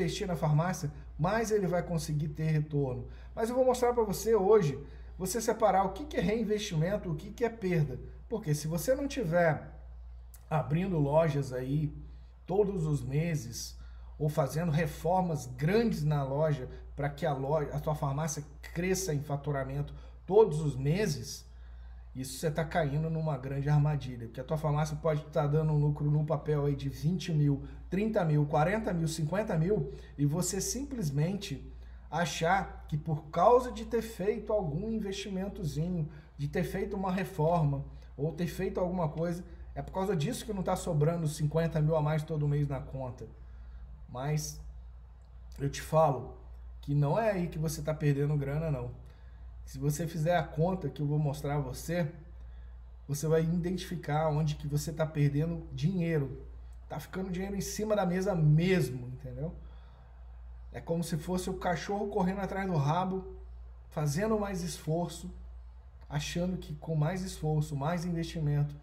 investir na farmácia, mais ele vai conseguir ter retorno. Mas eu vou mostrar para você hoje, você separar o que, é reinvestimento, o que, que é perda. Porque se você não tiver abrindo lojas aí todos os meses ou fazendo reformas grandes na loja para que a loja, a sua farmácia cresça em faturamento todos os meses, isso você está caindo numa grande armadilha, porque a tua farmácia pode estar tá dando um lucro no papel aí de 20 mil, 30 mil, 40 mil, 50 mil, e você simplesmente achar que por causa de ter feito algum investimentozinho, de ter feito uma reforma, ou ter feito alguma coisa, é por causa disso que não está sobrando 50 mil a mais todo mês na conta. Mas eu te falo que não é aí que você está perdendo grana, não. Se você fizer a conta que eu vou mostrar a você, você vai identificar onde que você está perdendo dinheiro. Tá ficando dinheiro em cima da mesa mesmo, entendeu? É como se fosse o cachorro correndo atrás do rabo, fazendo mais esforço, achando que com mais esforço, mais investimento,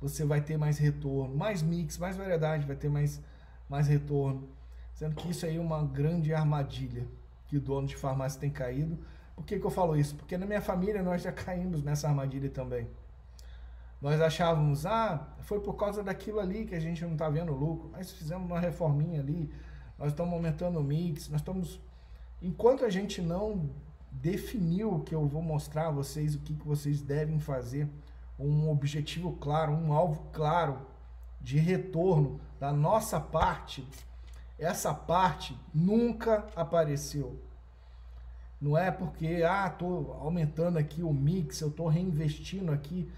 você vai ter mais retorno, mais mix, mais variedade, vai ter mais, mais retorno. Sendo que isso aí é uma grande armadilha que o dono de farmácia tem caído por que, que eu falo isso? Porque na minha família nós já caímos nessa armadilha também. Nós achávamos, ah, foi por causa daquilo ali que a gente não está vendo lucro. Nós fizemos uma reforminha ali, nós estamos aumentando o mix, nós estamos. Enquanto a gente não definiu o que eu vou mostrar a vocês, o que, que vocês devem fazer, um objetivo claro, um alvo claro de retorno da nossa parte, essa parte nunca apareceu. Não é porque, ah, tô aumentando aqui o mix, eu tô reinvestindo aqui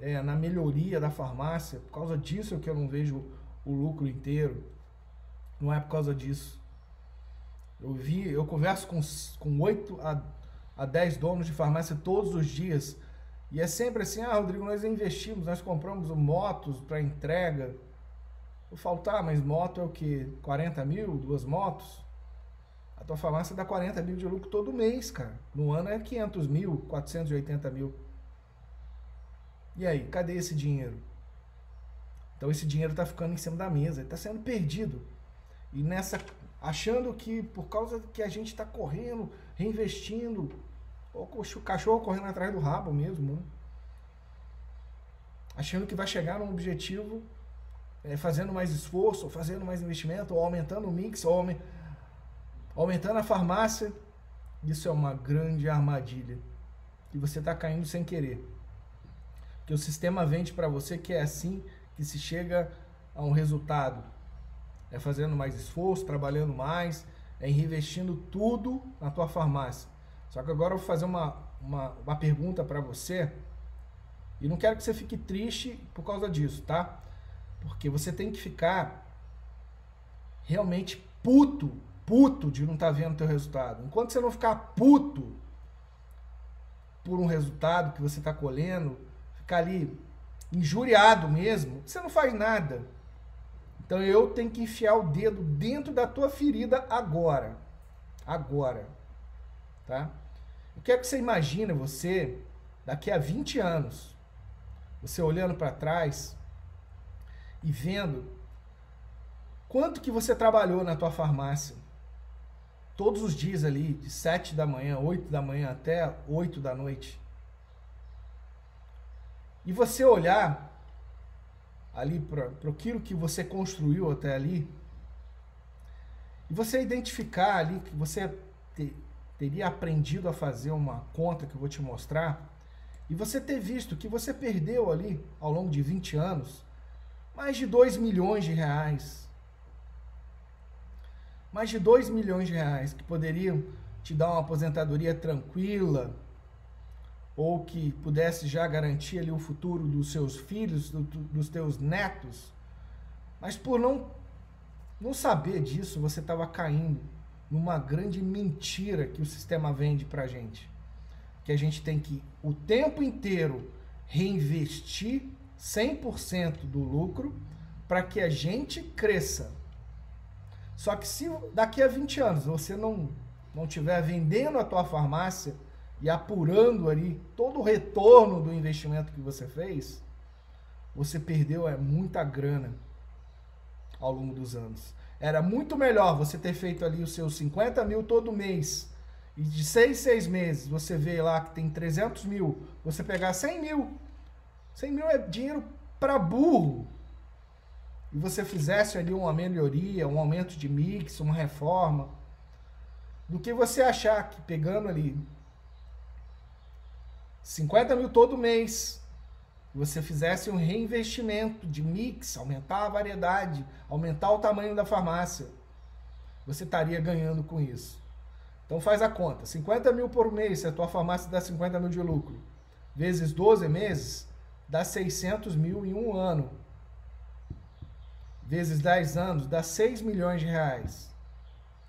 é, na melhoria da farmácia, por causa disso que eu não vejo o lucro inteiro. Não é por causa disso. Eu vi, eu converso com, com 8 a, a 10 donos de farmácia todos os dias. E é sempre assim, ah, Rodrigo, nós investimos, nós compramos motos para entrega. Eu falo, tá, mas moto é o que? 40 mil? Duas motos? A tua farmácia dá 40 mil de lucro todo mês, cara. No ano é 500 mil, 480 mil. E aí, cadê esse dinheiro? Então esse dinheiro está ficando em cima da mesa, está sendo perdido. E nessa, achando que por causa que a gente está correndo, reinvestindo, o cachorro correndo atrás do rabo mesmo, né? achando que vai chegar num objetivo é, fazendo mais esforço, ou fazendo mais investimento, ou aumentando o mix, ou Aumentando a farmácia, isso é uma grande armadilha. E você está caindo sem querer. Que o sistema vende para você que é assim que se chega a um resultado. É fazendo mais esforço, trabalhando mais, é reinvestindo tudo na tua farmácia. Só que agora eu vou fazer uma, uma, uma pergunta para você. E não quero que você fique triste por causa disso, tá? Porque você tem que ficar realmente puto puto de não estar tá vendo teu resultado. Enquanto você não ficar puto por um resultado que você está colhendo, ficar ali injuriado mesmo, você não faz nada. Então eu tenho que enfiar o dedo dentro da tua ferida agora. Agora. Tá? Eu quero que você imagine você daqui a 20 anos, você olhando para trás e vendo quanto que você trabalhou na tua farmácia todos os dias ali, de 7 da manhã, 8 da manhã até 8 da noite. E você olhar ali para aquilo que você construiu até ali, e você identificar ali que você te, teria aprendido a fazer uma conta que eu vou te mostrar, e você ter visto que você perdeu ali, ao longo de 20 anos, mais de 2 milhões de reais. Mais de 2 milhões de reais que poderiam te dar uma aposentadoria tranquila ou que pudesse já garantir ali o futuro dos seus filhos, do, dos teus netos. Mas por não não saber disso, você estava caindo numa grande mentira que o sistema vende para gente. Que a gente tem que o tempo inteiro reinvestir 100% do lucro para que a gente cresça. Só que se daqui a 20 anos você não não estiver vendendo a tua farmácia e apurando ali todo o retorno do investimento que você fez, você perdeu é muita grana ao longo dos anos. Era muito melhor você ter feito ali os seus 50 mil todo mês e de seis, seis meses você vê lá que tem 300 mil, você pegar 100 mil. 100 mil é dinheiro para burro. E você fizesse ali uma melhoria, um aumento de mix, uma reforma, do que você achar que pegando ali 50 mil todo mês, você fizesse um reinvestimento de mix, aumentar a variedade, aumentar o tamanho da farmácia, você estaria ganhando com isso. Então faz a conta, 50 mil por mês, se a tua farmácia dá 50 mil de lucro, vezes 12 meses, dá 600 mil em um ano. Vezes 10 anos, dá 6 milhões de reais.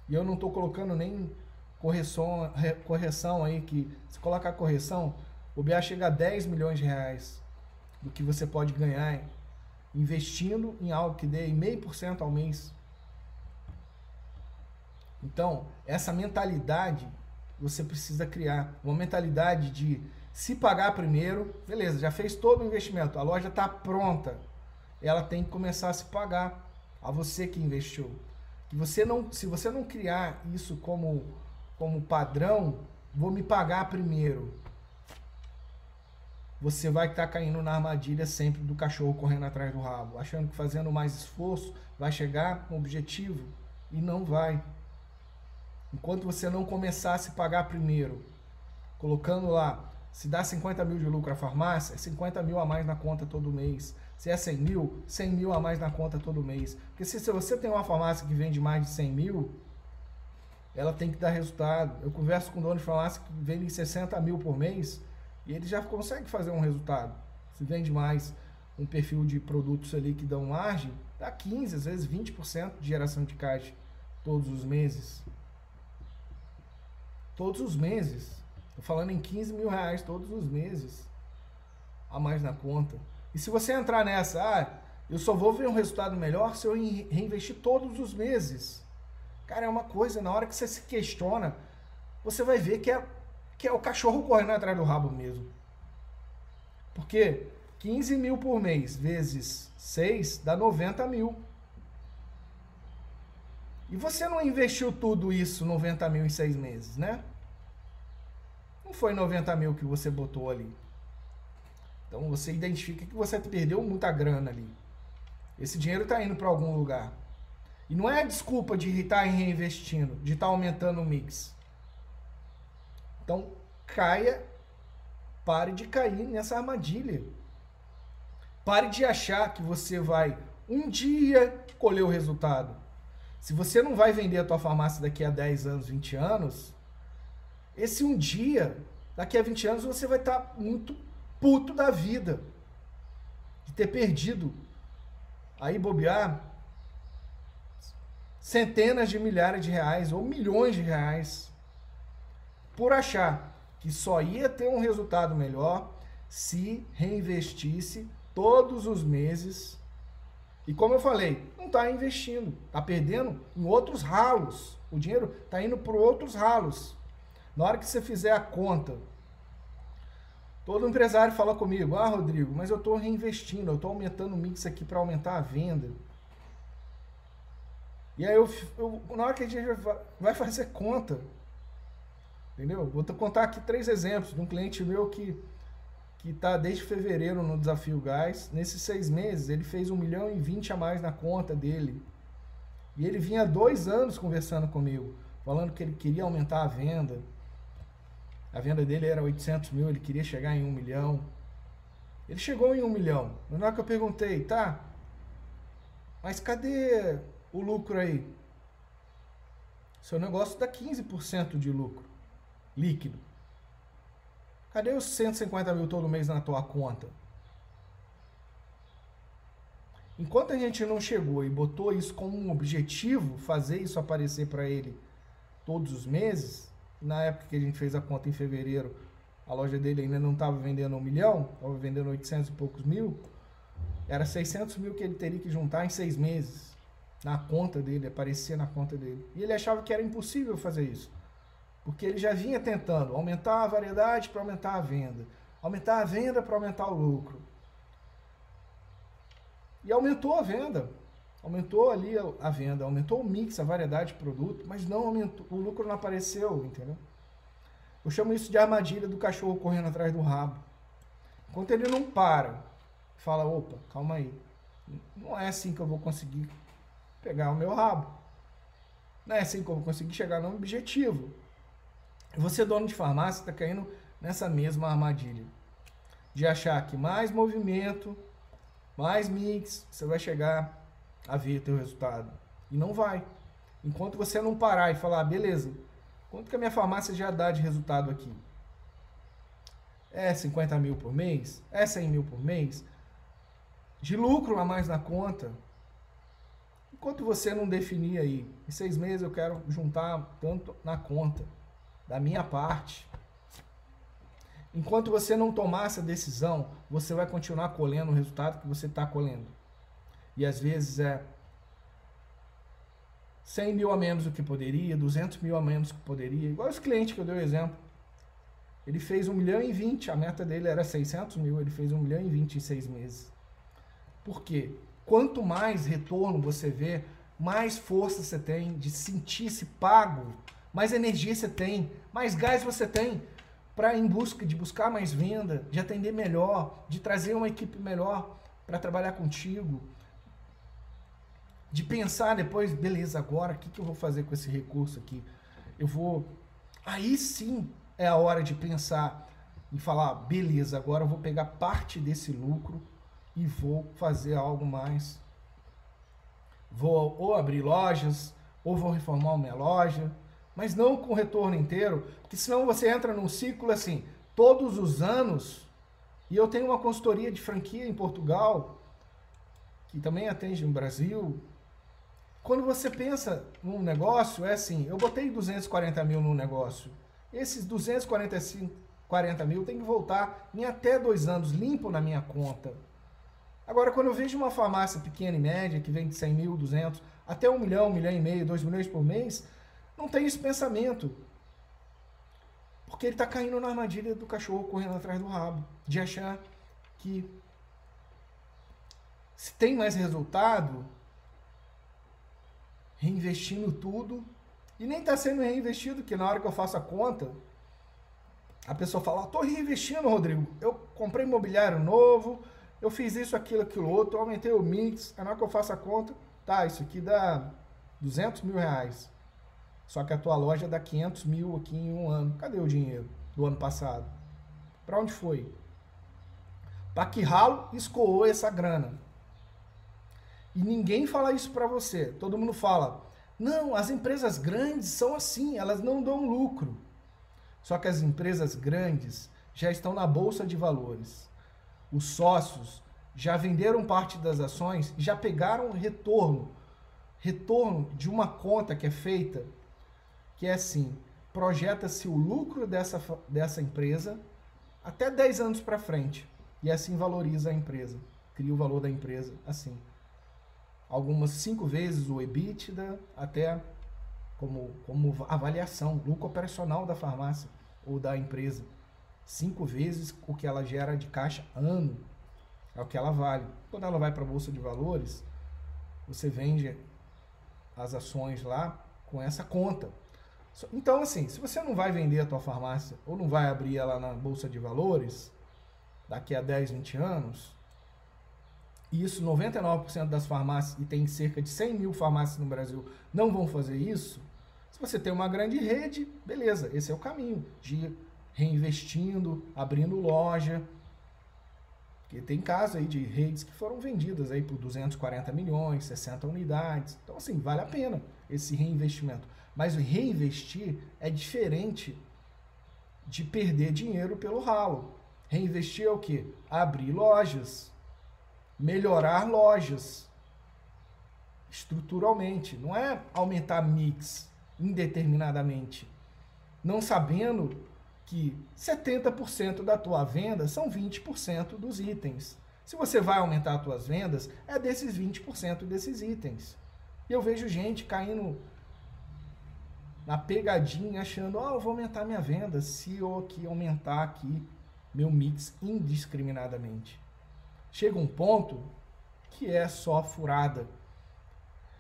E eu não estou colocando nem correção, correção aí, que se colocar correção, o BA chega a 10 milhões de reais do que você pode ganhar investindo em algo que dê meio por cento ao mês. Então, essa mentalidade você precisa criar. Uma mentalidade de se pagar primeiro, beleza, já fez todo o investimento, a loja está pronta. Ela tem que começar a se pagar a você que investiu. Que você não, se você não criar isso como, como padrão, vou me pagar primeiro você vai estar tá caindo na armadilha sempre do cachorro correndo atrás do rabo, achando que fazendo mais esforço vai chegar com objetivo e não vai. Enquanto você não começar a se pagar primeiro, colocando lá, se dá 50 mil de lucro a farmácia, é 50 mil a mais na conta todo mês. Se é 100 mil, 100 mil a mais na conta todo mês. Porque se, se você tem uma farmácia que vende mais de 100 mil, ela tem que dar resultado. Eu converso com dono de farmácia que vende 60 mil por mês, e ele já consegue fazer um resultado. Se vende mais um perfil de produtos ali que dão margem, dá 15, às vezes 20% de geração de caixa todos os meses. Todos os meses. Estou falando em 15 mil reais todos os meses a mais na conta. E se você entrar nessa, ah, eu só vou ver um resultado melhor se eu reinvestir todos os meses. Cara, é uma coisa, na hora que você se questiona, você vai ver que é que é o cachorro correndo atrás do rabo mesmo. Porque 15 mil por mês vezes 6 dá 90 mil. E você não investiu tudo isso, 90 mil em seis meses, né? Não foi 90 mil que você botou ali. Então você identifica que você perdeu muita grana ali. Esse dinheiro está indo para algum lugar. E não é desculpa de estar reinvestindo, de estar tá aumentando o mix. Então, caia, pare de cair nessa armadilha. Pare de achar que você vai um dia colher o resultado. Se você não vai vender a tua farmácia daqui a 10 anos, 20 anos, esse um dia, daqui a 20 anos, você vai estar tá muito puto da vida. De ter perdido. Aí bobear centenas de milhares de reais ou milhões de reais por achar que só ia ter um resultado melhor se reinvestisse todos os meses. E como eu falei, não está investindo, está perdendo em outros ralos. O dinheiro está indo para outros ralos. Na hora que você fizer a conta, todo empresário fala comigo: Ah, Rodrigo, mas eu estou reinvestindo, eu estou aumentando o mix aqui para aumentar a venda. E aí, eu, eu, na hora que a gente vai fazer conta, Entendeu? Vou contar aqui três exemplos de um cliente meu que que está desde fevereiro no Desafio Gás. Nesses seis meses, ele fez um milhão e vinte a mais na conta dele. E ele vinha dois anos conversando comigo, falando que ele queria aumentar a venda. A venda dele era 800 mil, ele queria chegar em um milhão. Ele chegou em um milhão. Na hora que eu perguntei, tá, mas cadê o lucro aí? Seu negócio dá 15% de lucro líquido. Cadê os 150 mil todo mês na tua conta? Enquanto a gente não chegou e botou isso como um objetivo, fazer isso aparecer para ele todos os meses, na época que a gente fez a conta em fevereiro, a loja dele ainda não estava vendendo um milhão, estava vendendo 800 e poucos mil, era 600 mil que ele teria que juntar em seis meses na conta dele, aparecer na conta dele. E ele achava que era impossível fazer isso. Porque ele já vinha tentando aumentar a variedade para aumentar a venda, aumentar a venda para aumentar o lucro. E aumentou a venda. Aumentou ali a venda, aumentou o mix, a variedade de produto, mas não aumentou, o lucro não apareceu, entendeu? Eu chamo isso de armadilha do cachorro correndo atrás do rabo. Enquanto ele não para, fala, opa, calma aí. Não é assim que eu vou conseguir pegar o meu rabo. Não é assim que eu vou conseguir chegar no objetivo. Você, dono de farmácia, está caindo nessa mesma armadilha. De achar que mais movimento, mais mix, você vai chegar a ver teu resultado. E não vai. Enquanto você não parar e falar, beleza, quanto que a minha farmácia já dá de resultado aqui? É 50 mil por mês? É 100 mil por mês? De lucro a mais na conta? Enquanto você não definir aí, em seis meses eu quero juntar tanto na conta, da minha parte. Enquanto você não tomar essa decisão, você vai continuar colhendo o resultado que você está colhendo. E às vezes é 100 mil a menos do que poderia, 200 mil a menos do que poderia. Igual esse cliente que eu dei o exemplo. Ele fez 1 milhão e 20, a meta dele era 600 mil, ele fez 1 milhão e 20 em seis meses. Por quê? Quanto mais retorno você vê, mais força você tem de sentir-se pago, mais energia você tem, mais gás você tem para em busca de buscar mais venda, de atender melhor, de trazer uma equipe melhor para trabalhar contigo, de pensar depois, beleza, agora o que, que eu vou fazer com esse recurso aqui? Eu vou. Aí sim é a hora de pensar e falar, beleza, agora eu vou pegar parte desse lucro e vou fazer algo mais. Vou ou abrir lojas, ou vou reformar uma loja, mas não com retorno inteiro, porque senão você entra num ciclo assim, todos os anos, e eu tenho uma consultoria de franquia em Portugal, que também atende no Brasil. Quando você pensa num negócio, é assim, eu botei 240 mil no negócio, esses 245 40 mil tem que voltar em até dois anos limpo na minha conta. Agora, quando eu vejo uma farmácia pequena e média, que vem de 100 mil, 200, até 1 milhão, 1 milhão e meio, 2 milhões por mês, não tem esse pensamento. Porque ele está caindo na armadilha do cachorro correndo atrás do rabo. De achar que se tem mais resultado, reinvestindo tudo, e nem está sendo reinvestido, que na hora que eu faço a conta, a pessoa fala, estou reinvestindo, Rodrigo. Eu comprei imobiliário novo, eu fiz isso, aquilo, aquilo outro, aumentei o mix, na hora que eu faço a conta, tá, isso aqui dá 200 mil reais. Só que a tua loja dá 500 mil aqui em um ano. Cadê o dinheiro do ano passado? Para onde foi? Para que ralo escoou essa grana? E ninguém fala isso para você. Todo mundo fala: não, as empresas grandes são assim, elas não dão lucro. Só que as empresas grandes já estão na bolsa de valores. Os sócios já venderam parte das ações, já pegaram retorno, retorno de uma conta que é feita que é assim: projeta-se o lucro dessa, dessa empresa até 10 anos para frente e assim valoriza a empresa, cria o valor da empresa assim. Algumas cinco vezes o EBITDA, até como, como avaliação, lucro operacional da farmácia ou da empresa. Cinco vezes o que ela gera de caixa ano é o que ela vale. Quando ela vai para a bolsa de valores, você vende as ações lá com essa conta. Então, assim, se você não vai vender a tua farmácia ou não vai abrir ela na bolsa de valores daqui a 10, 20 anos, e isso 99% das farmácias, e tem cerca de 100 mil farmácias no Brasil, não vão fazer isso, se você tem uma grande rede, beleza, esse é o caminho de ir reinvestindo, abrindo loja, porque tem casos aí de redes que foram vendidas aí por 240 milhões, 60 unidades. Então, assim, vale a pena esse reinvestimento. Mas reinvestir é diferente de perder dinheiro pelo ralo. Reinvestir é o quê? Abrir lojas, melhorar lojas estruturalmente. Não é aumentar mix indeterminadamente. Não sabendo que 70% da tua venda são 20% dos itens. Se você vai aumentar as tuas vendas, é desses 20% desses itens. E eu vejo gente caindo na pegadinha, achando, ó, oh, eu vou aumentar minha venda se eu aqui aumentar aqui meu mix indiscriminadamente. Chega um ponto que é só furada.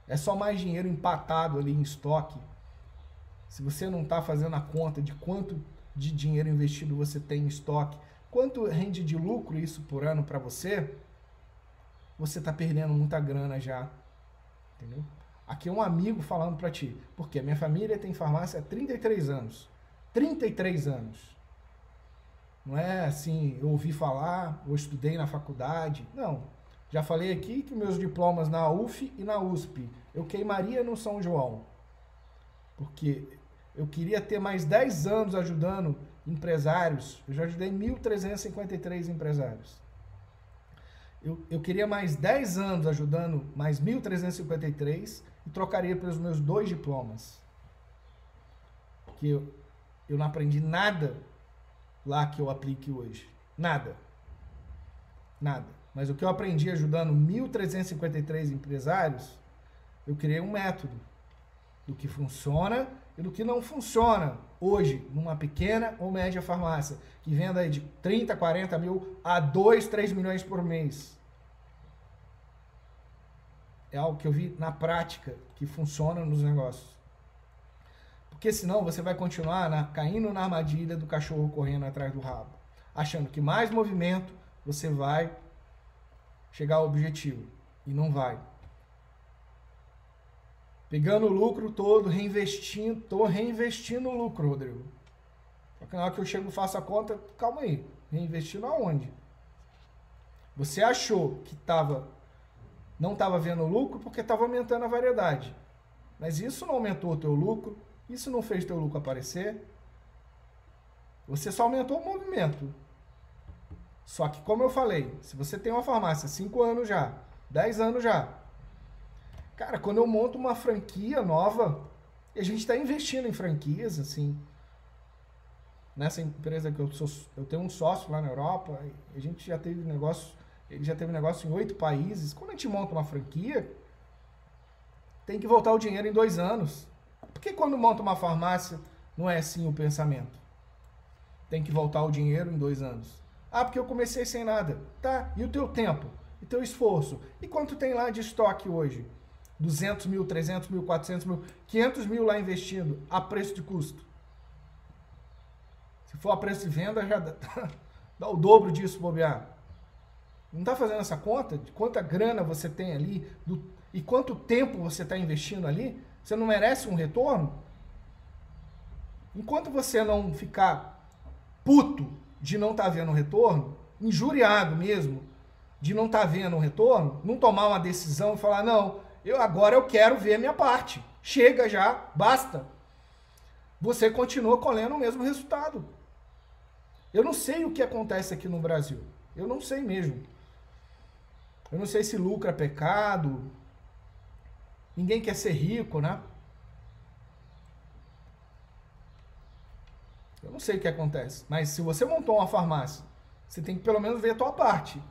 é só mais dinheiro empatado ali em estoque. Se você não está fazendo a conta de quanto de dinheiro investido você tem em estoque, quanto rende de lucro isso por ano para você, você está perdendo muita grana já. Entendeu? Aqui é um amigo falando para ti. Porque a minha família tem farmácia há 33 anos. 33 anos. Não é assim, eu ouvi falar, eu estudei na faculdade. Não. Já falei aqui que meus diplomas na UF e na USP eu queimaria no São João. Porque eu queria ter mais 10 anos ajudando empresários. Eu já ajudei 1.353 empresários. Eu, eu queria mais 10 anos ajudando mais 1.353 e trocaria pelos meus dois diplomas. Que eu, eu não aprendi nada lá que eu aplique hoje. Nada. Nada. Mas o que eu aprendi ajudando 1.353 empresários, eu criei um método do que funciona e do que não funciona hoje numa pequena ou média farmácia, que venda de 30, 40 mil a 2, 3 milhões por mês. É algo que eu vi na prática, que funciona nos negócios. Porque senão você vai continuar na, caindo na armadilha do cachorro correndo atrás do rabo. Achando que mais movimento você vai chegar ao objetivo. E não vai. Pegando o lucro todo, reinvestindo, tô reinvestindo o lucro, Rodrigo. Só que na hora que eu chego faço a conta, calma aí, reinvestindo aonde? Você achou que tava, não estava vendo lucro porque estava aumentando a variedade. Mas isso não aumentou o teu lucro, isso não fez teu lucro aparecer. Você só aumentou o movimento. Só que, como eu falei, se você tem uma farmácia 5 anos já, 10 anos já, cara, quando eu monto uma franquia nova, a gente está investindo em franquias, assim, nessa empresa que eu sou, eu tenho um sócio lá na Europa, a gente já teve negócio, ele já teve negócio em oito países. Quando a gente monta uma franquia, tem que voltar o dinheiro em dois anos. Por que quando monta uma farmácia não é assim o pensamento? Tem que voltar o dinheiro em dois anos. Ah, porque eu comecei sem nada. Tá, e o teu tempo? E teu esforço? E quanto tem lá de estoque hoje? 200 mil, 300 mil, 400 mil, 500 mil lá investindo a preço de custo. Se for a preço de venda, já dá, dá o dobro disso bobear. Não está fazendo essa conta de quanta grana você tem ali do, e quanto tempo você está investindo ali? Você não merece um retorno? Enquanto você não ficar puto de não estar tá vendo retorno, injuriado mesmo de não estar tá vendo retorno, não tomar uma decisão e falar, não, eu agora eu quero ver a minha parte. Chega já, basta. Você continua colhendo o mesmo resultado. Eu não sei o que acontece aqui no Brasil. Eu não sei mesmo. Eu não sei se lucro é pecado, Ninguém quer ser rico, né? Eu não sei o que acontece, mas se você montou uma farmácia, você tem que pelo menos ver a tua parte.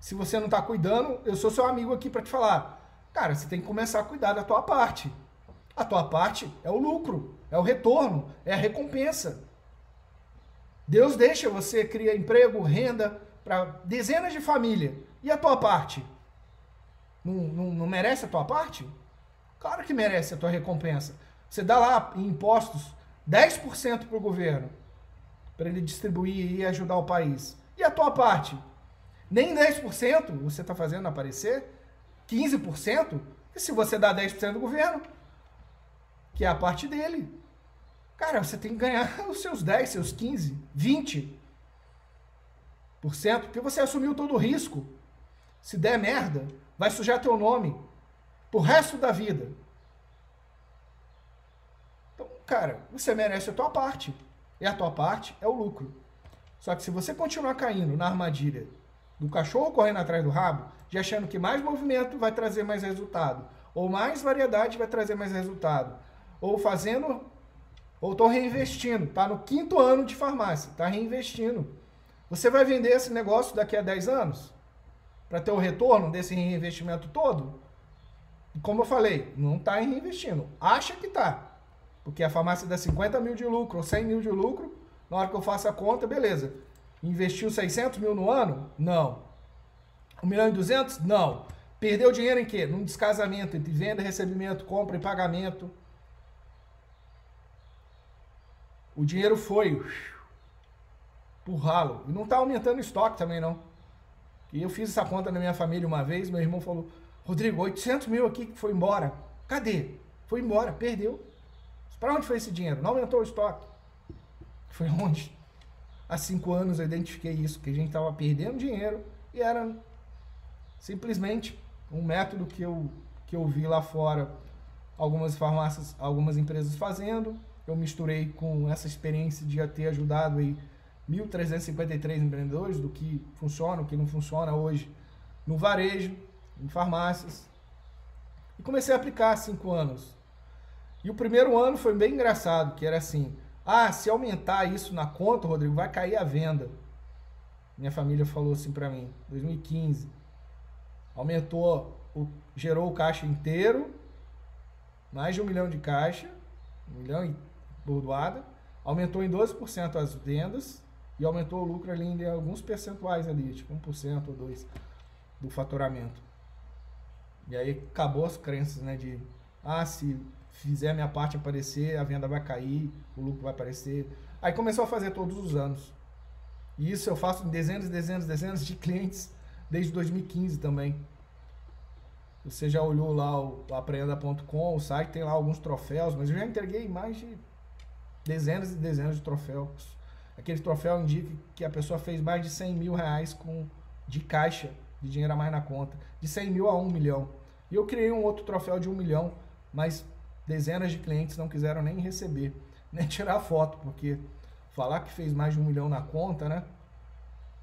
Se você não está cuidando, eu sou seu amigo aqui para te falar. Cara, você tem que começar a cuidar da tua parte. A tua parte é o lucro, é o retorno, é a recompensa. Deus deixa você criar emprego, renda para dezenas de famílias. E a tua parte? não, não, não merece a tua parte? Claro que merece a tua recompensa. Você dá lá em impostos 10% para o governo, para ele distribuir e ajudar o país. E a tua parte? Nem 10% você está fazendo aparecer? 15%? E se você dá 10% do governo, que é a parte dele, cara, você tem que ganhar os seus 10, seus 15, 20%, porque você assumiu todo o risco. Se der merda, vai sujar teu nome pro resto da vida. Então, cara, você merece a tua parte. E a tua parte é o lucro. Só que se você continuar caindo na armadilha do cachorro correndo atrás do rabo, de achando que mais movimento vai trazer mais resultado, ou mais variedade vai trazer mais resultado, ou fazendo, ou tô reinvestindo, tá no quinto ano de farmácia, tá reinvestindo. Você vai vender esse negócio daqui a 10 anos? Para ter o retorno desse reinvestimento todo? E como eu falei, não está reinvestindo. Acha que está. Porque a farmácia dá 50 mil de lucro ou 100 mil de lucro, na hora que eu faço a conta, beleza. Investiu 600 mil no ano? Não. 1 milhão e 200? Não. Perdeu dinheiro em quê? Num descasamento entre venda, recebimento, compra e pagamento. O dinheiro foi pro ralo. E não está aumentando o estoque também, não. E eu fiz essa conta na minha família uma vez, meu irmão falou, Rodrigo, 800 mil aqui que foi embora. Cadê? Foi embora, perdeu. Para onde foi esse dinheiro? Não aumentou o estoque. Foi onde? Há cinco anos eu identifiquei isso, que a gente estava perdendo dinheiro e era simplesmente um método que eu, que eu vi lá fora algumas farmácias, algumas empresas fazendo. Eu misturei com essa experiência de ter ajudado aí 1.353 empreendedores do que funciona, o que não funciona hoje no varejo, em farmácias. E comecei a aplicar há cinco anos. E o primeiro ano foi bem engraçado, que era assim, ah, se aumentar isso na conta, Rodrigo, vai cair a venda. Minha família falou assim para mim, 2015. Aumentou, o, gerou o caixa inteiro, mais de um milhão de caixa, um milhão e bordoada, aumentou em 12% as vendas e aumentou o lucro ali em alguns percentuais ali, tipo 1% ou 2% do faturamento. E aí acabou as crenças, né, de ah, se fizer a minha parte aparecer, a venda vai cair, o lucro vai aparecer. Aí começou a fazer todos os anos. E isso eu faço em dezenas, dezenas, dezenas de clientes desde 2015 também. Você já olhou lá o aprenda.com, o site tem lá alguns troféus, mas eu já entreguei mais de dezenas e dezenas de troféus. Aquele troféu indica que a pessoa fez mais de 100 mil reais com, de caixa, de dinheiro a mais na conta. De 100 mil a 1 milhão. E eu criei um outro troféu de 1 milhão, mas dezenas de clientes não quiseram nem receber, nem tirar foto, porque falar que fez mais de um milhão na conta, né?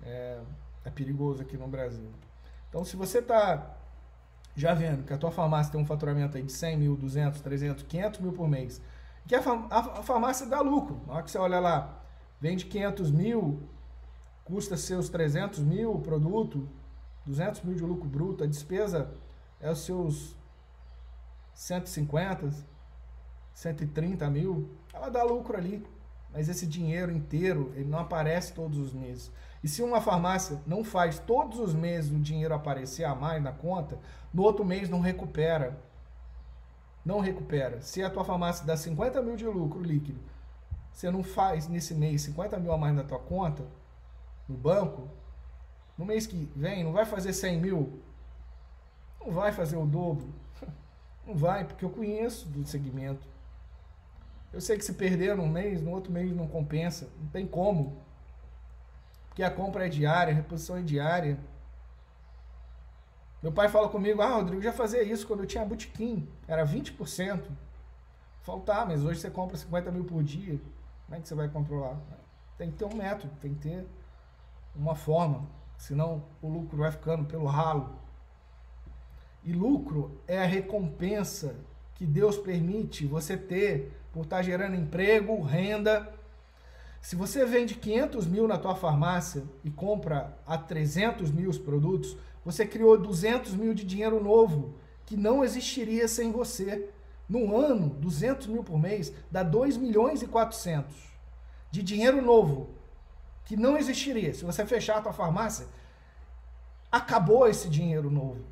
É, é perigoso aqui no Brasil. Então, se você está já vendo que a tua farmácia tem um faturamento aí de 100 mil, 200, 300, 500 mil por mês, que a farmácia dá lucro. Na hora que você olha lá, vende 500 mil, custa seus 300 mil o produto, 200 mil de lucro bruto, a despesa é os seus 150, 130 mil, ela dá lucro ali. Mas esse dinheiro inteiro, ele não aparece todos os meses. E se uma farmácia não faz todos os meses o dinheiro aparecer a mais na conta, no outro mês não recupera. Não recupera. Se a tua farmácia dá 50 mil de lucro líquido, você não faz nesse mês 50 mil a mais na tua conta, no banco, no mês que vem não vai fazer 100 mil, não vai fazer o dobro. Não vai, porque eu conheço do segmento. Eu sei que se perder num mês, no outro mês não compensa. Não tem como. Porque a compra é diária, a reposição é diária. Meu pai fala comigo, ah, Rodrigo, já fazia isso quando eu tinha botequim. Era 20%. Faltar, tá, mas hoje você compra 50 mil por dia. Como é que você vai controlar? Tem que ter um método, tem que ter uma forma. Senão o lucro vai ficando pelo ralo. E lucro é a recompensa que Deus permite você ter por estar gerando emprego, renda. Se você vende 500 mil na tua farmácia e compra a 300 mil os produtos, você criou 200 mil de dinheiro novo que não existiria sem você. No ano, 200 mil por mês dá 2 milhões e 400 de dinheiro novo que não existiria. Se você fechar a tua farmácia, acabou esse dinheiro novo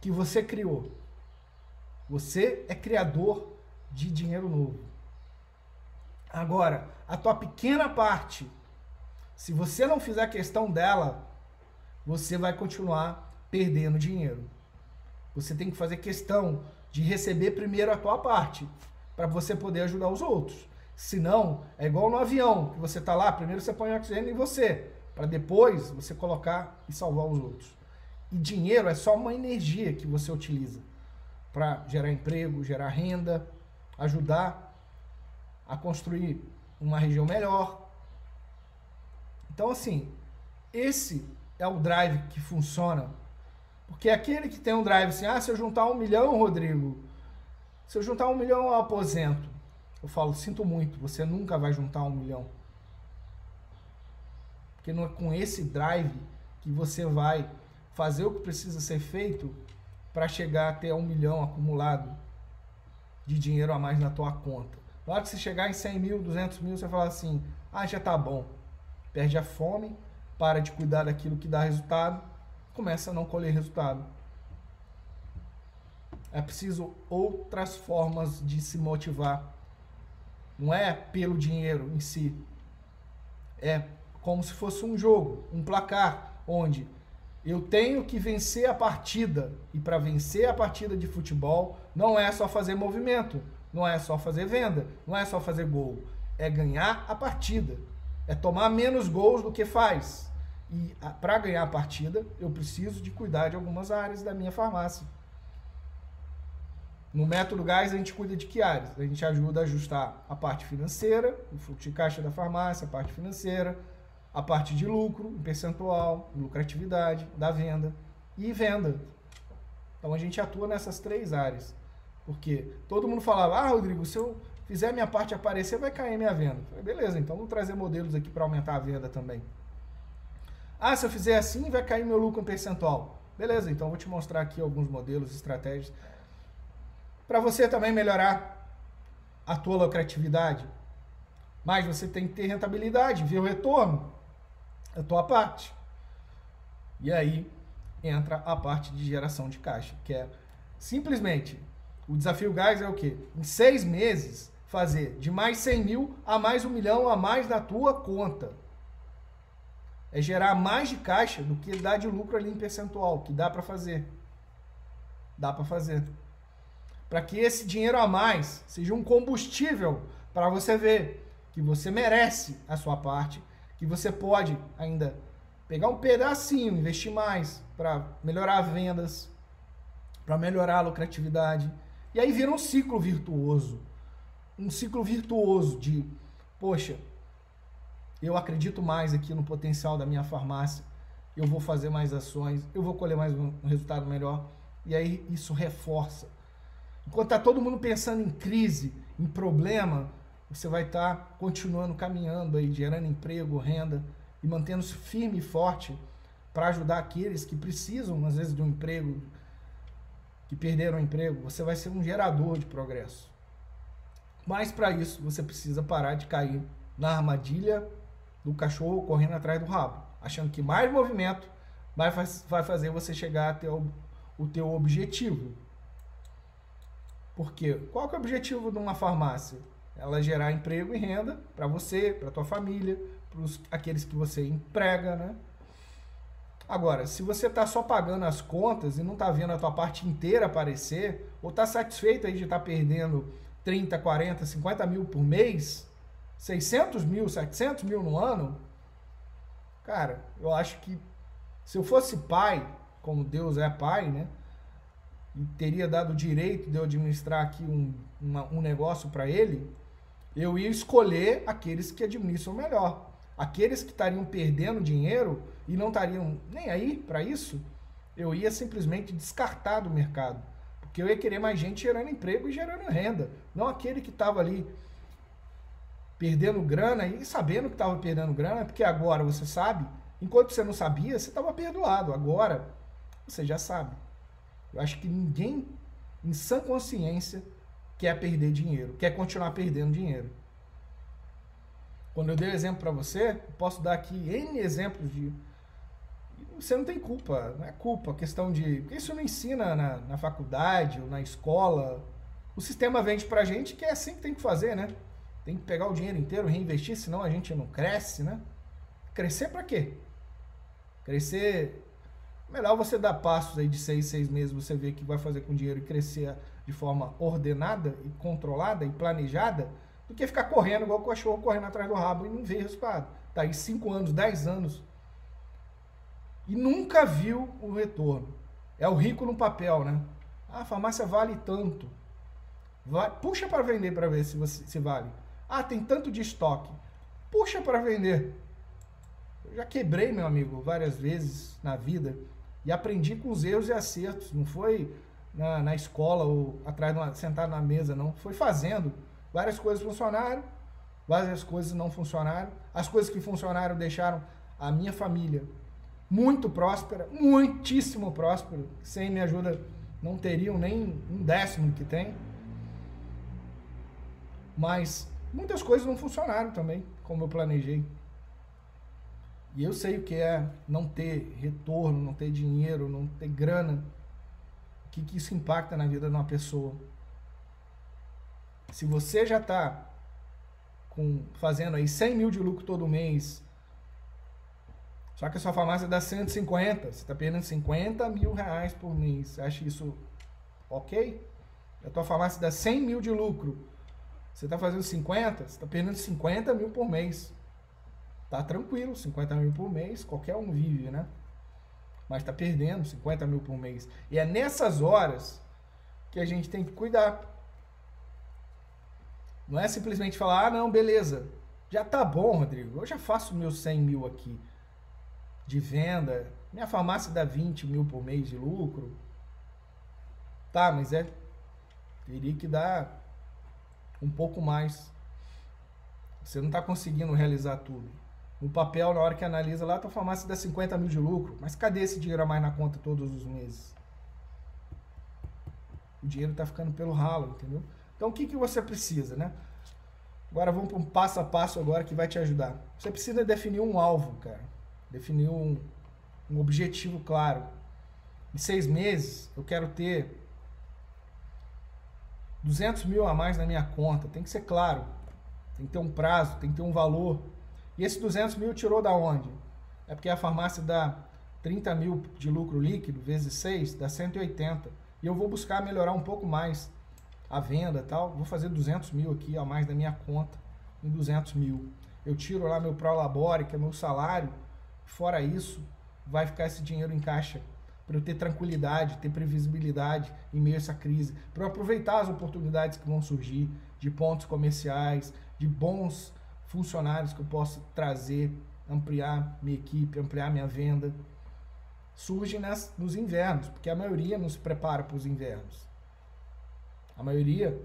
que você criou. Você é criador de dinheiro novo. Agora, a tua pequena parte, se você não fizer questão dela, você vai continuar perdendo dinheiro. Você tem que fazer questão de receber primeiro a tua parte, para você poder ajudar os outros. Senão, é igual no avião, que você está lá, primeiro você põe oxigênio em você, para depois você colocar e salvar os outros. E dinheiro é só uma energia que você utiliza para gerar emprego, gerar renda, ajudar a construir uma região melhor. Então, assim, esse é o drive que funciona. Porque aquele que tem um drive assim, ah, se eu juntar um milhão, Rodrigo, se eu juntar um milhão, eu aposento. Eu falo, sinto muito, você nunca vai juntar um milhão. Porque não é com esse drive que você vai fazer o que precisa ser feito para chegar até um milhão acumulado de dinheiro a mais na tua conta. Na hora que você chegar em 100 mil, 200 mil, você fala assim, ah, já tá bom. Perde a fome, para de cuidar daquilo que dá resultado, começa a não colher resultado. É preciso outras formas de se motivar. Não é pelo dinheiro em si. É como se fosse um jogo, um placar, onde eu tenho que vencer a partida. E para vencer a partida de futebol, não é só fazer movimento, não é só fazer venda, não é só fazer gol. É ganhar a partida. É tomar menos gols do que faz. E para ganhar a partida, eu preciso de cuidar de algumas áreas da minha farmácia. No método gás, a gente cuida de que áreas? A gente ajuda a ajustar a parte financeira, o fluxo de caixa da farmácia, a parte financeira, a parte de lucro, em percentual, lucratividade da venda e venda. Então a gente atua nessas três áreas. Porque todo mundo falava, ah, Rodrigo, se eu fizer minha parte aparecer, vai cair minha venda. Falei, beleza, então vamos trazer modelos aqui para aumentar a venda também. Ah, se eu fizer assim, vai cair meu lucro em percentual. Beleza, então vou te mostrar aqui alguns modelos, estratégias para você também melhorar a tua lucratividade. Mas você tem que ter rentabilidade, ver o retorno da tua parte. E aí entra a parte de geração de caixa, que é simplesmente o desafio gás é o quê? Em seis meses fazer de mais 100 mil a mais um milhão a mais na tua conta. É gerar mais de caixa do que dá de lucro ali em percentual, que dá para fazer. Dá para fazer para que esse dinheiro a mais seja um combustível para você ver que você merece a sua parte, que você pode ainda pegar um pedacinho, investir mais para melhorar as vendas, para melhorar a lucratividade. E aí vira um ciclo virtuoso. Um ciclo virtuoso de, poxa, eu acredito mais aqui no potencial da minha farmácia, eu vou fazer mais ações, eu vou colher mais um resultado melhor. E aí isso reforça Enquanto está todo mundo pensando em crise, em problema, você vai estar tá continuando caminhando aí, gerando emprego, renda e mantendo-se firme e forte para ajudar aqueles que precisam, às vezes, de um emprego, que perderam o emprego. Você vai ser um gerador de progresso. Mas para isso, você precisa parar de cair na armadilha do cachorro correndo atrás do rabo, achando que mais movimento vai, vai fazer você chegar até o, o teu objetivo. Porque qual que é o objetivo de uma farmácia? Ela gerar emprego e renda para você, para tua família, para aqueles que você emprega, né? Agora, se você está só pagando as contas e não está vendo a tua parte inteira aparecer, ou está satisfeito aí de estar tá perdendo 30, 40, 50 mil por mês, 600 mil, 700 mil no ano, cara, eu acho que se eu fosse pai, como Deus é pai, né? e teria dado o direito de eu administrar aqui um, uma, um negócio para ele, eu ia escolher aqueles que administram melhor. Aqueles que estariam perdendo dinheiro e não estariam nem aí para isso, eu ia simplesmente descartar do mercado. Porque eu ia querer mais gente gerando emprego e gerando renda. Não aquele que estava ali perdendo grana e sabendo que estava perdendo grana, porque agora você sabe, enquanto você não sabia, você estava perdoado. Agora você já sabe. Eu acho que ninguém, em sã consciência, quer perder dinheiro, quer continuar perdendo dinheiro. Quando eu dei exemplo para você, posso dar aqui N exemplos de. Você não tem culpa, não é culpa, questão de. Porque isso não ensina na, na faculdade ou na escola. O sistema vende pra gente que é assim que tem que fazer, né? Tem que pegar o dinheiro inteiro, reinvestir, senão a gente não cresce, né? Crescer para quê? Crescer Melhor você dar passos aí de seis, seis meses, você vê que vai fazer com o dinheiro crescer de forma ordenada e controlada e planejada, do que ficar correndo igual o cachorro correndo atrás do rabo e não ver resultado. Tá aí cinco anos, dez anos e nunca viu o retorno. É o rico no papel, né? Ah, a farmácia vale tanto. Vai, puxa para vender para ver se, você, se vale. Ah, tem tanto de estoque. Puxa para vender. Eu já quebrei, meu amigo, várias vezes na vida e aprendi com os erros e acertos. Não foi na, na escola ou atrás de uma, sentado na mesa, não. Foi fazendo. Várias coisas funcionaram, várias coisas não funcionaram. As coisas que funcionaram deixaram a minha família muito próspera, muitíssimo próspera. Sem minha ajuda não teriam nem um décimo que tem. Mas muitas coisas não funcionaram também, como eu planejei. E eu sei o que é não ter retorno, não ter dinheiro, não ter grana. o que, que isso impacta na vida de uma pessoa. Se você já está fazendo aí 100 mil de lucro todo mês, só que a sua farmácia dá 150, você está perdendo 50 mil reais por mês. Você acha isso ok? A tua farmácia dá 100 mil de lucro, você está fazendo 50, você está perdendo 50 mil por mês. Tá tranquilo, 50 mil por mês, qualquer um vive, né? Mas está perdendo 50 mil por mês. E é nessas horas que a gente tem que cuidar. Não é simplesmente falar, ah, não, beleza, já tá bom, Rodrigo, eu já faço meus 100 mil aqui de venda, minha farmácia dá 20 mil por mês de lucro. Tá, mas é. Teria que dar um pouco mais. Você não está conseguindo realizar tudo. No papel, na hora que analisa lá, tua farmácia dá 50 mil de lucro. Mas cadê esse dinheiro a mais na conta todos os meses? O dinheiro está ficando pelo ralo, entendeu? Então o que, que você precisa, né? Agora vamos para um passo a passo agora que vai te ajudar. Você precisa definir um alvo, cara definir um, um objetivo claro. Em seis meses, eu quero ter 200 mil a mais na minha conta. Tem que ser claro. Tem que ter um prazo, tem que ter um valor. E esse 200 mil tirou da onde? É porque a farmácia dá 30 mil de lucro líquido, vezes 6, dá 180. E eu vou buscar melhorar um pouco mais a venda tal. Vou fazer 200 mil aqui a mais na minha conta, em 200 mil. Eu tiro lá meu Prolabore, que é meu salário, Fora isso, vai ficar esse dinheiro em caixa para eu ter tranquilidade, ter previsibilidade em meio a essa crise, para eu aproveitar as oportunidades que vão surgir de pontos comerciais, de bons funcionários que eu posso trazer, ampliar minha equipe, ampliar minha venda. Surge nas, nos invernos, porque a maioria não se prepara para os invernos. A maioria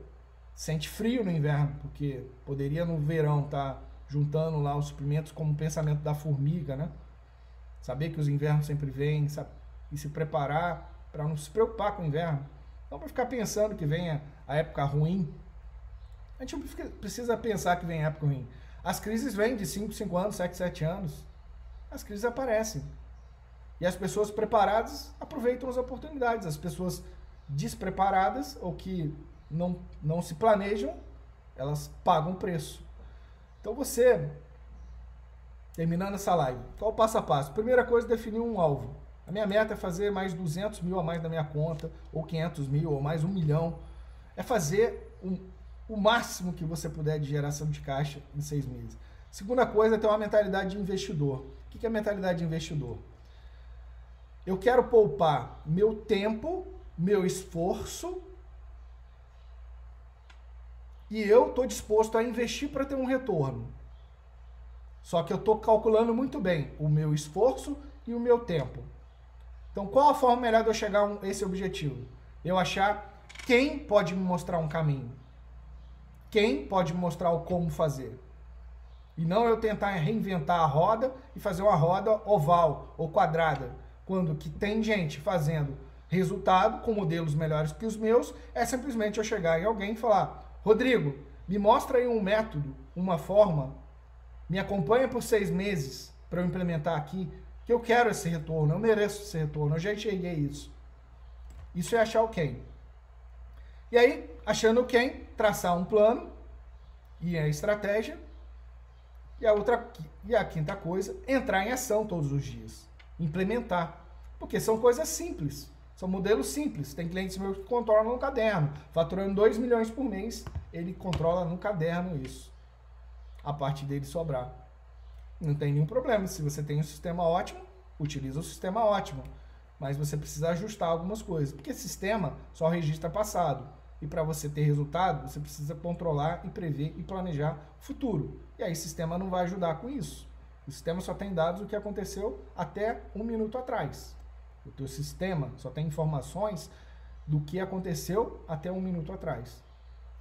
sente frio no inverno, porque poderia no verão estar tá juntando lá os suprimentos como o pensamento da formiga, né? saber que os invernos sempre vêm sabe? E se preparar para não se preocupar com o inverno. Não para ficar pensando que venha a época ruim. A gente não precisa pensar que vem a época ruim. As crises vêm de 5, 5 anos, 7, 7 anos. As crises aparecem. E as pessoas preparadas aproveitam as oportunidades. As pessoas despreparadas ou que não, não se planejam, elas pagam preço. Então você Terminando essa live. Qual o passo a passo? Primeira coisa, definir um alvo. A minha meta é fazer mais 200 mil a mais na minha conta, ou 500 mil, ou mais um milhão. É fazer um, o máximo que você puder de geração de caixa em seis meses. Segunda coisa é ter uma mentalidade de investidor. O que é mentalidade de investidor? Eu quero poupar meu tempo, meu esforço, e eu estou disposto a investir para ter um retorno. Só que eu estou calculando muito bem o meu esforço e o meu tempo. Então, qual a forma melhor de eu chegar a esse objetivo? Eu achar quem pode me mostrar um caminho. Quem pode me mostrar o como fazer. E não eu tentar reinventar a roda e fazer uma roda oval ou quadrada. Quando que tem gente fazendo resultado com modelos melhores que os meus, é simplesmente eu chegar em alguém e falar: Rodrigo, me mostra aí um método, uma forma me acompanha por seis meses para eu implementar aqui, que eu quero esse retorno, eu mereço esse retorno, eu já enxerguei isso. Isso é achar o quem. E aí, achando o quem, traçar um plano e a estratégia. E a outra e a quinta coisa, entrar em ação todos os dias, implementar, porque são coisas simples. São modelos simples. Tem clientes meus que controlam no caderno. Faturando 2 milhões por mês, ele controla no caderno isso a parte dele sobrar. Não tem nenhum problema. Se você tem um sistema ótimo, utiliza o sistema ótimo. Mas você precisa ajustar algumas coisas. Porque sistema só registra passado. E para você ter resultado, você precisa controlar e prever e planejar futuro. E aí o sistema não vai ajudar com isso. O sistema só tem dados do que aconteceu até um minuto atrás. O teu sistema só tem informações do que aconteceu até um minuto atrás.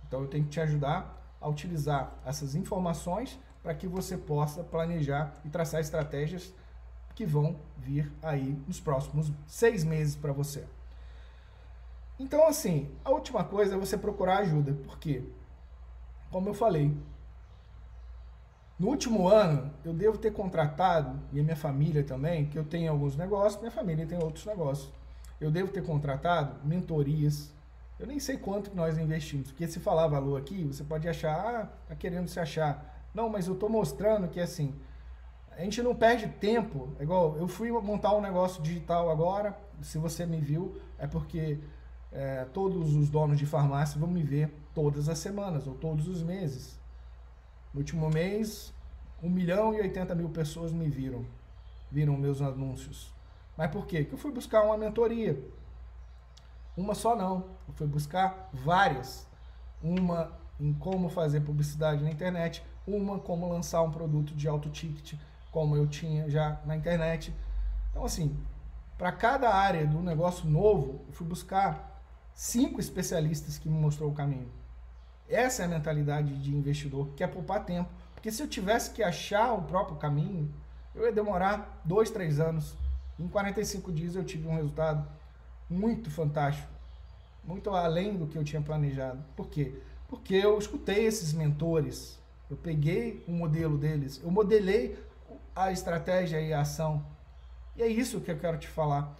Então eu tenho que te ajudar a utilizar essas informações para que você possa planejar e traçar estratégias que vão vir aí nos próximos seis meses para você. Então, assim, a última coisa é você procurar ajuda, porque, como eu falei, no último ano eu devo ter contratado, e a minha família também, que eu tenho alguns negócios, minha família tem outros negócios. eu devo ter contratado mentorias. Eu nem sei quanto que nós investimos, porque se falar valor aqui, você pode achar, ah, tá querendo se achar. Não, mas eu estou mostrando que assim, a gente não perde tempo. É igual, eu fui montar um negócio digital agora, se você me viu, é porque é, todos os donos de farmácia vão me ver todas as semanas ou todos os meses. No último mês, 1 milhão e 80 mil pessoas me viram, viram meus anúncios. Mas por quê? Porque eu fui buscar uma mentoria. Uma só não, eu fui buscar várias. Uma em como fazer publicidade na internet, uma como lançar um produto de alto ticket, como eu tinha já na internet. Então assim, para cada área do negócio novo, eu fui buscar cinco especialistas que me mostrou o caminho. Essa é a mentalidade de investidor, que é poupar tempo. Porque se eu tivesse que achar o próprio caminho, eu ia demorar dois, três anos. Em 45 dias eu tive um resultado muito fantástico, muito além do que eu tinha planejado. Por quê? Porque eu escutei esses mentores, eu peguei o modelo deles, eu modelei a estratégia e a ação. E é isso que eu quero te falar.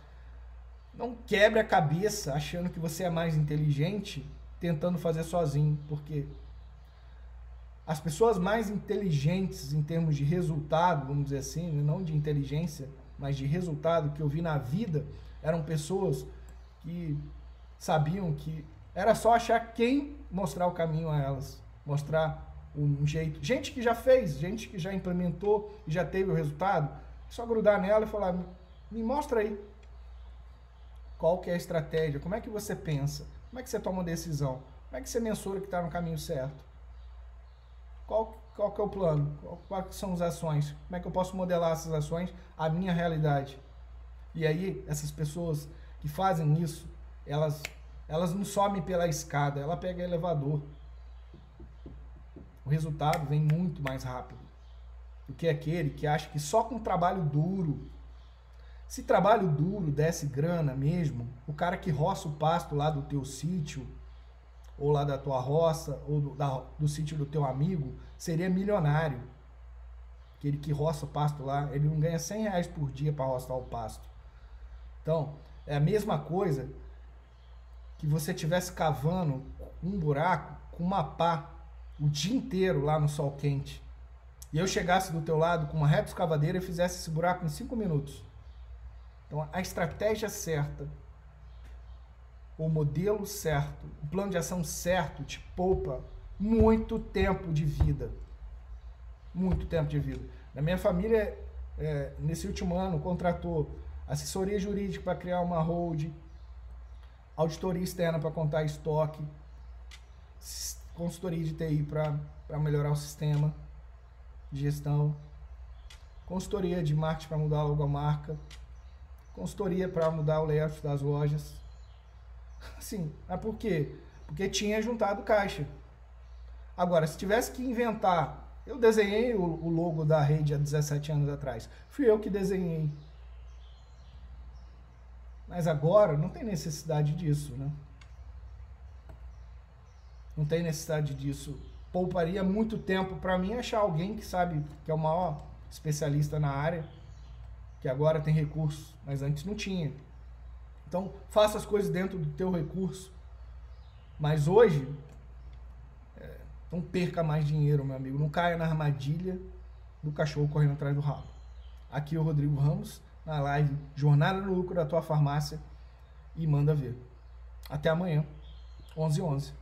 Não quebre a cabeça achando que você é mais inteligente tentando fazer sozinho, porque as pessoas mais inteligentes em termos de resultado, vamos dizer assim, não de inteligência, mas de resultado que eu vi na vida, eram pessoas que sabiam que era só achar quem mostrar o caminho a elas, mostrar um jeito. Gente que já fez, gente que já implementou e já teve o resultado, é só grudar nela e falar: me mostra aí qual que é a estratégia, como é que você pensa, como é que você toma uma decisão, como é que você mensura que está no caminho certo, qual, qual que é o plano, quais são as ações, como é que eu posso modelar essas ações à minha realidade. E aí, essas pessoas que fazem isso, elas, elas não sobem pela escada, ela pega elevador. O resultado vem muito mais rápido do que aquele que acha que só com trabalho duro se trabalho duro desse grana mesmo, o cara que roça o pasto lá do teu sítio, ou lá da tua roça, ou do, da, do sítio do teu amigo, seria milionário. Aquele que roça o pasto lá, ele não ganha 100 reais por dia para roçar o pasto. Então, é a mesma coisa que você tivesse cavando um buraco com uma pá o dia inteiro lá no sol quente. E eu chegasse do teu lado com uma reta escavadeira e fizesse esse buraco em 5 minutos. Então, a estratégia certa, o modelo certo, o plano de ação certo te poupa muito tempo de vida. Muito tempo de vida. Na minha família, é, nesse último ano, contratou assessoria jurídica para criar uma hold, auditoria externa para contar estoque, consultoria de TI para melhorar o sistema de gestão, consultoria de marketing para mudar a logomarca, consultoria para mudar o layout das lojas. Assim, mas por quê? Porque tinha juntado caixa. Agora, se tivesse que inventar, eu desenhei o, o logo da rede há 17 anos atrás. Fui eu que desenhei. Mas agora não tem necessidade disso, né? Não tem necessidade disso. Pouparia muito tempo para mim achar alguém que sabe que é o maior especialista na área que agora tem recurso, mas antes não tinha. Então, faça as coisas dentro do teu recurso. Mas hoje, é, não perca mais dinheiro, meu amigo. Não caia na armadilha do cachorro correndo atrás do rabo. Aqui é o Rodrigo Ramos, na live Jornada no Lucro da Tua Farmácia. E manda ver. Até amanhã, 11 h 11